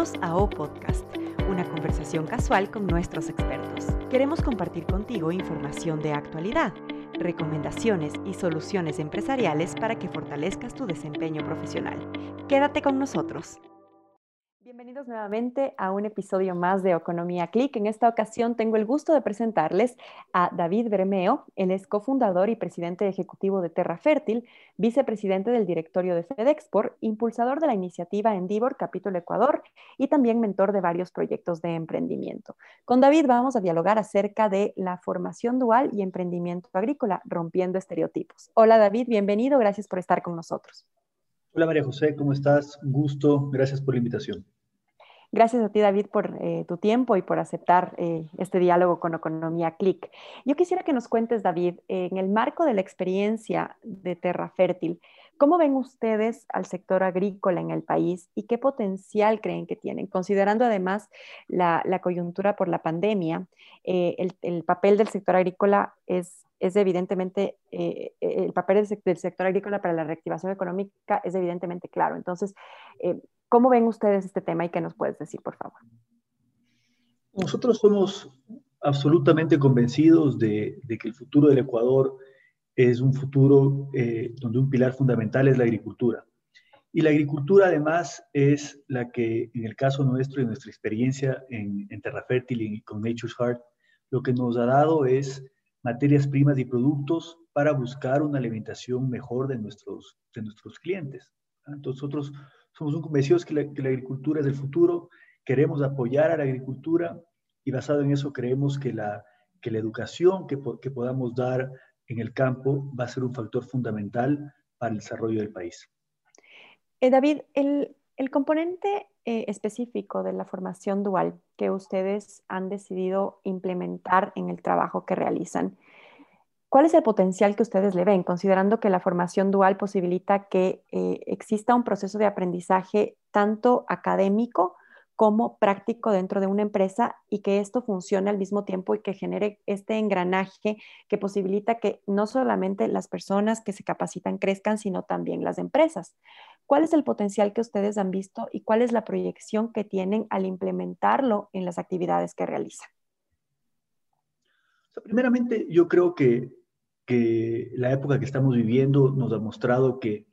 Bienvenidos a O Podcast, una conversación casual con nuestros expertos. Queremos compartir contigo información de actualidad, recomendaciones y soluciones empresariales para que fortalezcas tu desempeño profesional. Quédate con nosotros. Bienvenidos nuevamente a un episodio más de Economía Click. En esta ocasión tengo el gusto de presentarles a David Bermeo. Él es cofundador y presidente ejecutivo de Terra Fértil, vicepresidente del directorio de FedExport, impulsador de la iniciativa Endivor Capítulo Ecuador y también mentor de varios proyectos de emprendimiento. Con David vamos a dialogar acerca de la formación dual y emprendimiento agrícola, rompiendo estereotipos. Hola David, bienvenido. Gracias por estar con nosotros. Hola María José, ¿cómo estás? gusto, gracias por la invitación. Gracias a ti, David, por eh, tu tiempo y por aceptar eh, este diálogo con Economía Click. Yo quisiera que nos cuentes, David, en el marco de la experiencia de Terra Fértil, ¿cómo ven ustedes al sector agrícola en el país y qué potencial creen que tienen? Considerando además la, coyuntura por la pandemia, eh, el, papel del sector agrícola es es evidentemente, el papel del, sector agrícola para la reactivación económica es evidentemente claro. Entonces, ¿Cómo ven ustedes este tema y qué nos puedes decir, por favor? Nosotros somos absolutamente convencidos de, que el futuro del Ecuador es un futuro eh, donde un pilar fundamental es la agricultura. Y la agricultura además es la que, en el caso nuestro y nuestra experiencia en, en Terra Fértil y con Nature's Heart, lo que nos ha dado es materias primas y productos para buscar una alimentación mejor de nuestros, de nuestros clientes. Entonces, nosotros somos convencidos que la, agricultura es el futuro, queremos apoyar a la agricultura y basado en eso creemos que la, que la educación que, que podamos dar en el campo va a ser un factor fundamental para el desarrollo del país. Eh, David, el, el componente eh, específico de la formación dual que ustedes han decidido implementar en el trabajo que realizan, ¿Cuál es el potencial que ustedes le ven, considerando que la formación dual posibilita que eh, exista un proceso de aprendizaje tanto académico como práctico dentro de una empresa y que esto funcione al mismo tiempo y que genere este engranaje que posibilita que no solamente las personas que se capacitan crezcan, sino también las empresas? ¿Cuál es el potencial que ustedes han visto y cuál es la proyección que tienen al implementarlo en las actividades que realizan? primeramente, yo creo que que la época que estamos viviendo nos ha mostrado que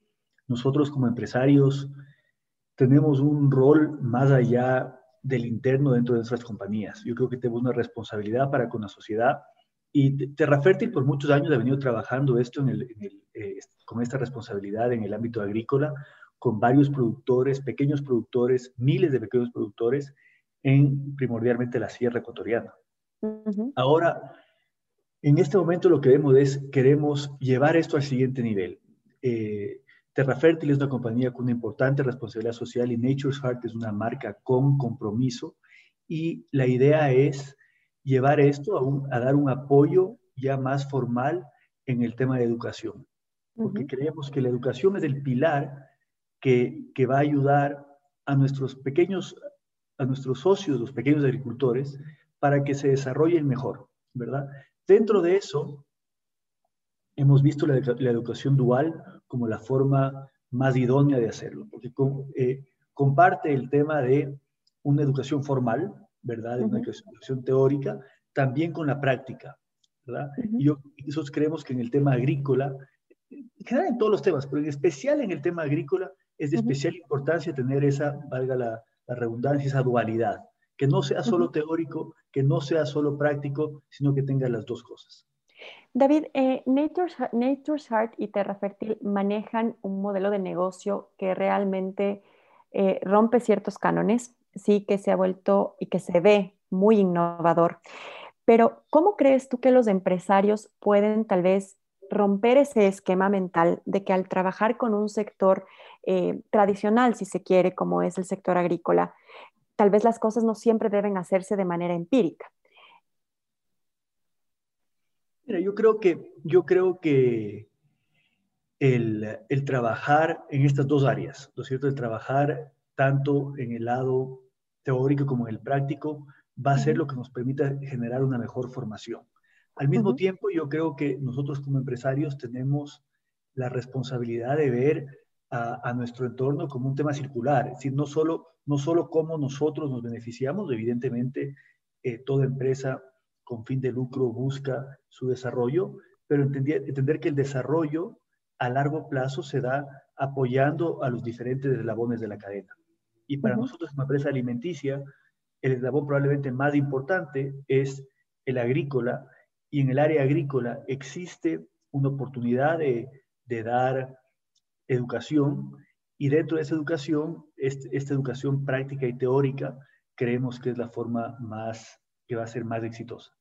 nosotros como empresarios tenemos un rol más allá del interno dentro de nuestras compañías. Yo creo que tenemos una responsabilidad para con la sociedad y Terra Fértil por muchos años ha venido trabajando esto en el, eh, con esta responsabilidad en el ámbito agrícola, con varios productores, pequeños productores, miles de pequeños productores en primordialmente la sierra ecuatoriana. Ahora, en este momento lo que vemos es, queremos llevar esto al siguiente nivel. Eh, Terra Fértil es una compañía con una importante responsabilidad social y Nature's Heart es una marca con compromiso y la idea es llevar esto a, dar un apoyo ya más formal en el tema de educación, porque creemos que la educación es el pilar que, que va a ayudar a nuestros pequeños, a nuestros socios, los pequeños agricultores, para que se desarrollen mejor, ¿verdad? Dentro de eso, hemos visto la, educación dual como la forma más idónea de hacerlo, porque eh, comparte el tema de una educación formal, ¿verdad? De una educación teórica, también con la práctica, ¿verdad? Y yo, nosotros creemos que en el tema agrícola, en general en todos los temas, pero en especial en el tema agrícola, es de especial importancia tener esa, valga la redundancia, esa dualidad, que no sea solo teórico, que no sea solo práctico, sino que tenga las dos cosas. David, eh, Nature's, Heart y Terra Fértil manejan un modelo de negocio que realmente eh, rompe ciertos cánones, sí que se ha vuelto y que se ve muy innovador. Pero, ¿cómo crees tú que los empresarios pueden tal vez romper ese esquema mental de que al trabajar con un sector eh, tradicional, si se quiere, como es el sector agrícola, tal vez las cosas no siempre deben hacerse de manera empírica. Mira, yo creo que, yo creo que el, trabajar en estas dos áreas, ¿no es cierto? El trabajar tanto en el lado teórico como en el práctico, va a ser lo que nos permita generar una mejor formación. Al mismo tiempo, yo creo que nosotros como empresarios tenemos la responsabilidad de ver a, nuestro entorno como un tema circular, es decir, no solo, no solo cómo nosotros nos beneficiamos, evidentemente eh, toda empresa con fin de lucro busca su desarrollo, pero entender, entender que el desarrollo a largo plazo se da apoyando a los diferentes eslabones de la cadena. Y para nosotros, como empresa alimenticia, el eslabón probablemente más importante es el agrícola, y en el área agrícola existe una oportunidad de, de dar educación, y dentro de esa educación, esta educación práctica y teórica, creemos que es la forma más, que va a ser más exitosa.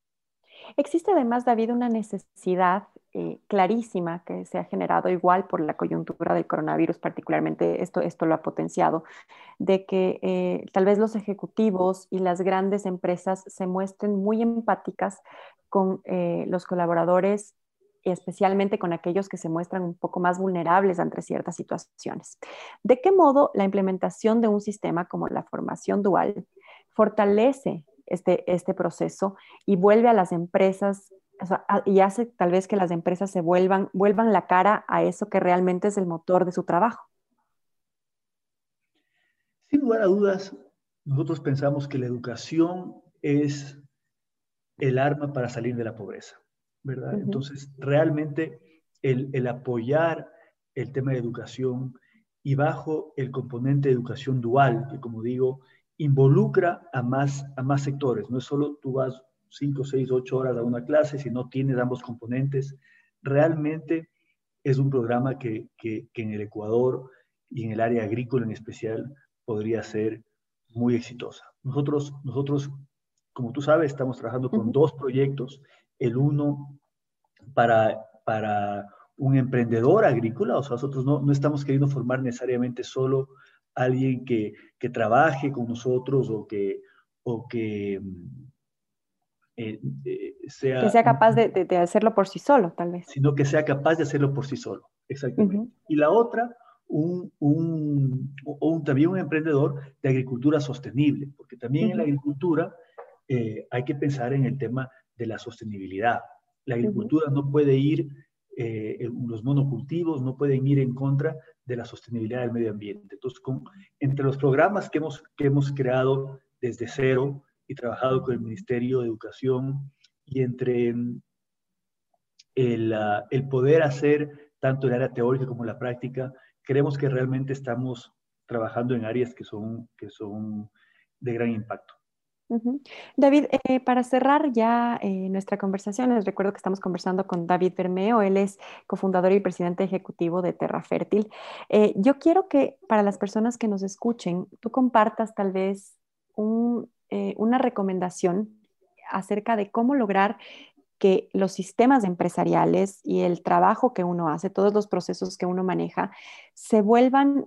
Existe además, David, una necesidad eh, clarísima que se ha generado igual por la coyuntura del coronavirus, particularmente esto, esto lo ha potenciado, de que eh, tal vez los ejecutivos y las grandes empresas se muestren muy empáticas con eh, los colaboradores especialmente con aquellos que se muestran un poco más vulnerables ante ciertas situaciones. ¿De qué modo la implementación de un sistema como la formación dual fortalece este, este proceso y vuelve a las empresas y hace tal vez que las empresas se vuelvan, vuelvan la cara a eso que realmente es el motor de su trabajo. Sin lugar a dudas, nosotros pensamos que la educación es el arma para salir de la pobreza, ¿verdad? Entonces, realmente el, el apoyar el tema de educación y bajo el componente de educación dual, que como digo, involucra a más, a más sectores. No es solo tú vas 5, 6, 8 horas a una clase, sino tienes ambos componentes. Realmente es un programa que, que, en el Ecuador y en el área agrícola en especial podría ser muy exitosa. Nosotros, nosotros como tú sabes, estamos trabajando con dos proyectos. El uno para, para un emprendedor agrícola, o sea, nosotros no, no estamos queriendo formar necesariamente solo alguien que, que trabaje con nosotros o que, o que eh, eh, sea... Que sea capaz de, de, hacerlo por sí solo, tal vez. Sino que sea capaz de hacerlo por sí solo, exactamente. Y la otra, un, un, un, también un emprendedor de agricultura sostenible, porque también en la agricultura eh, hay que pensar en el tema de la sostenibilidad. La agricultura no puede ir, los monocultivos no pueden ir en contra de la sostenibilidad del medio ambiente. Entonces, con, entre los programas que hemos, que hemos creado desde cero y trabajado con el Ministerio de Educación y entre mm, el, ah, el poder hacer tanto el área teórica como la práctica, creemos que realmente estamos trabajando en áreas que son, que son de gran impacto. David, eh, para cerrar ya eh, nuestra conversación, les recuerdo que estamos conversando con David Bermeo, él es cofundador y presidente ejecutivo de Terra Fértil. Eh, yo quiero que para las personas que nos escuchen, tú compartas tal vez una recomendación acerca de cómo lograr que los sistemas empresariales y el trabajo que uno hace, todos los procesos que uno maneja, se vuelvan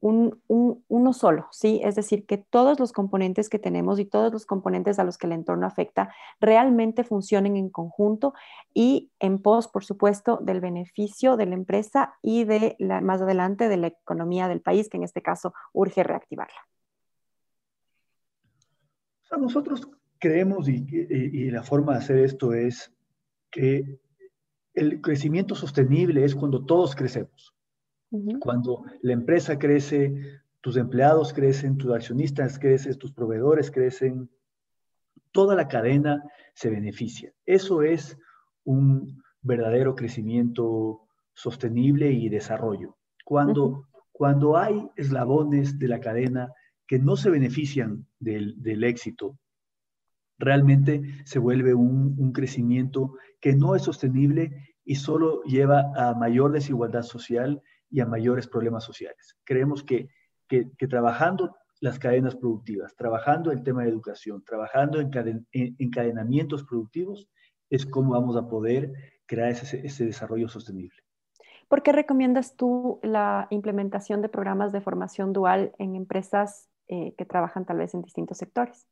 un, uno solo, ¿sí? Es decir, que todos los componentes que tenemos y todos los componentes a los que el entorno afecta realmente funcionen en conjunto y en pos, por supuesto, del beneficio de la empresa y de la, más adelante de la economía del país, que en este caso urge reactivarla. nosotros creemos y, y la forma de hacer esto es que el crecimiento sostenible es cuando todos crecemos. Cuando la empresa crece, tus empleados crecen, tus accionistas crecen, tus proveedores crecen, toda la cadena se beneficia. Eso es un verdadero crecimiento sostenible y desarrollo. Cuando, cuando hay eslabones de la cadena que no se benefician del, del éxito, realmente se vuelve un, un, crecimiento que no es sostenible y solo lleva a mayor desigualdad social y a mayores problemas sociales. Creemos que, que, trabajando las cadenas productivas, trabajando el tema de educación, trabajando en, encadenamientos productivos, es como vamos a poder crear ese, ese desarrollo sostenible. ¿Por qué recomiendas tú la implementación de programas de formación dual en empresas eh, que trabajan tal vez en distintos sectores?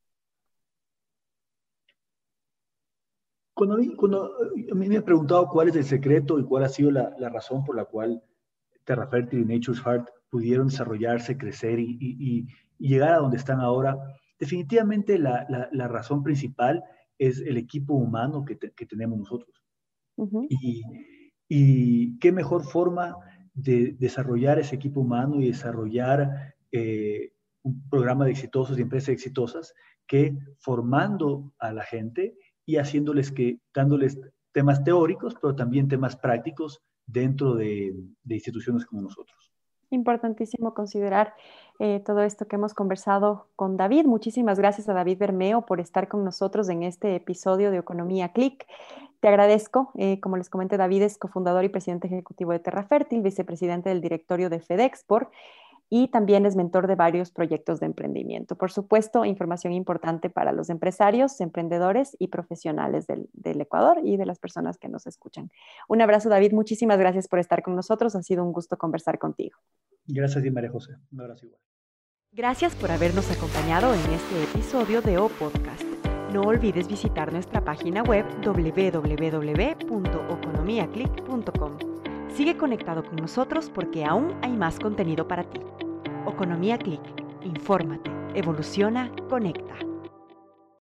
Cuando, cuando, a mí me han preguntado cuál es el secreto y cuál ha sido la, la razón por la cual Terra Fértil y Nature's Heart pudieron desarrollarse, crecer y, llegar a donde están ahora, definitivamente la, razón principal es el equipo humano que, tenemos nosotros. y, qué mejor forma de desarrollar ese equipo humano y desarrollar eh, un programa de exitosos y empresas exitosas que formando a la gente y haciéndoles que, dándoles temas teóricos, pero también temas prácticos dentro de, instituciones como nosotros. Importantísimo considerar eh, todo esto que hemos conversado con David. Muchísimas gracias a David Bermeo por estar con nosotros en este episodio de Economía Click. Te agradezco. Eh, como les comenté, David es cofundador y presidente ejecutivo de Terra Fértil, vicepresidente del directorio de FedExport y también es mentor de varios proyectos de emprendimiento. Por supuesto, información importante para los empresarios, emprendedores y profesionales del, Ecuador y de las personas que nos escuchan. Un abrazo, David. Muchísimas gracias por estar con nosotros. Ha sido un gusto conversar contigo. Gracias, María José. Un abrazo igual. Gracias por habernos acompañado en este episodio de O Podcast. No olvides visitar nuestra página web www.oconomiaclick.com. Sigue conectado con nosotros porque aún hay más contenido para ti. Economía Click. Infórmate, evoluciona, conecta.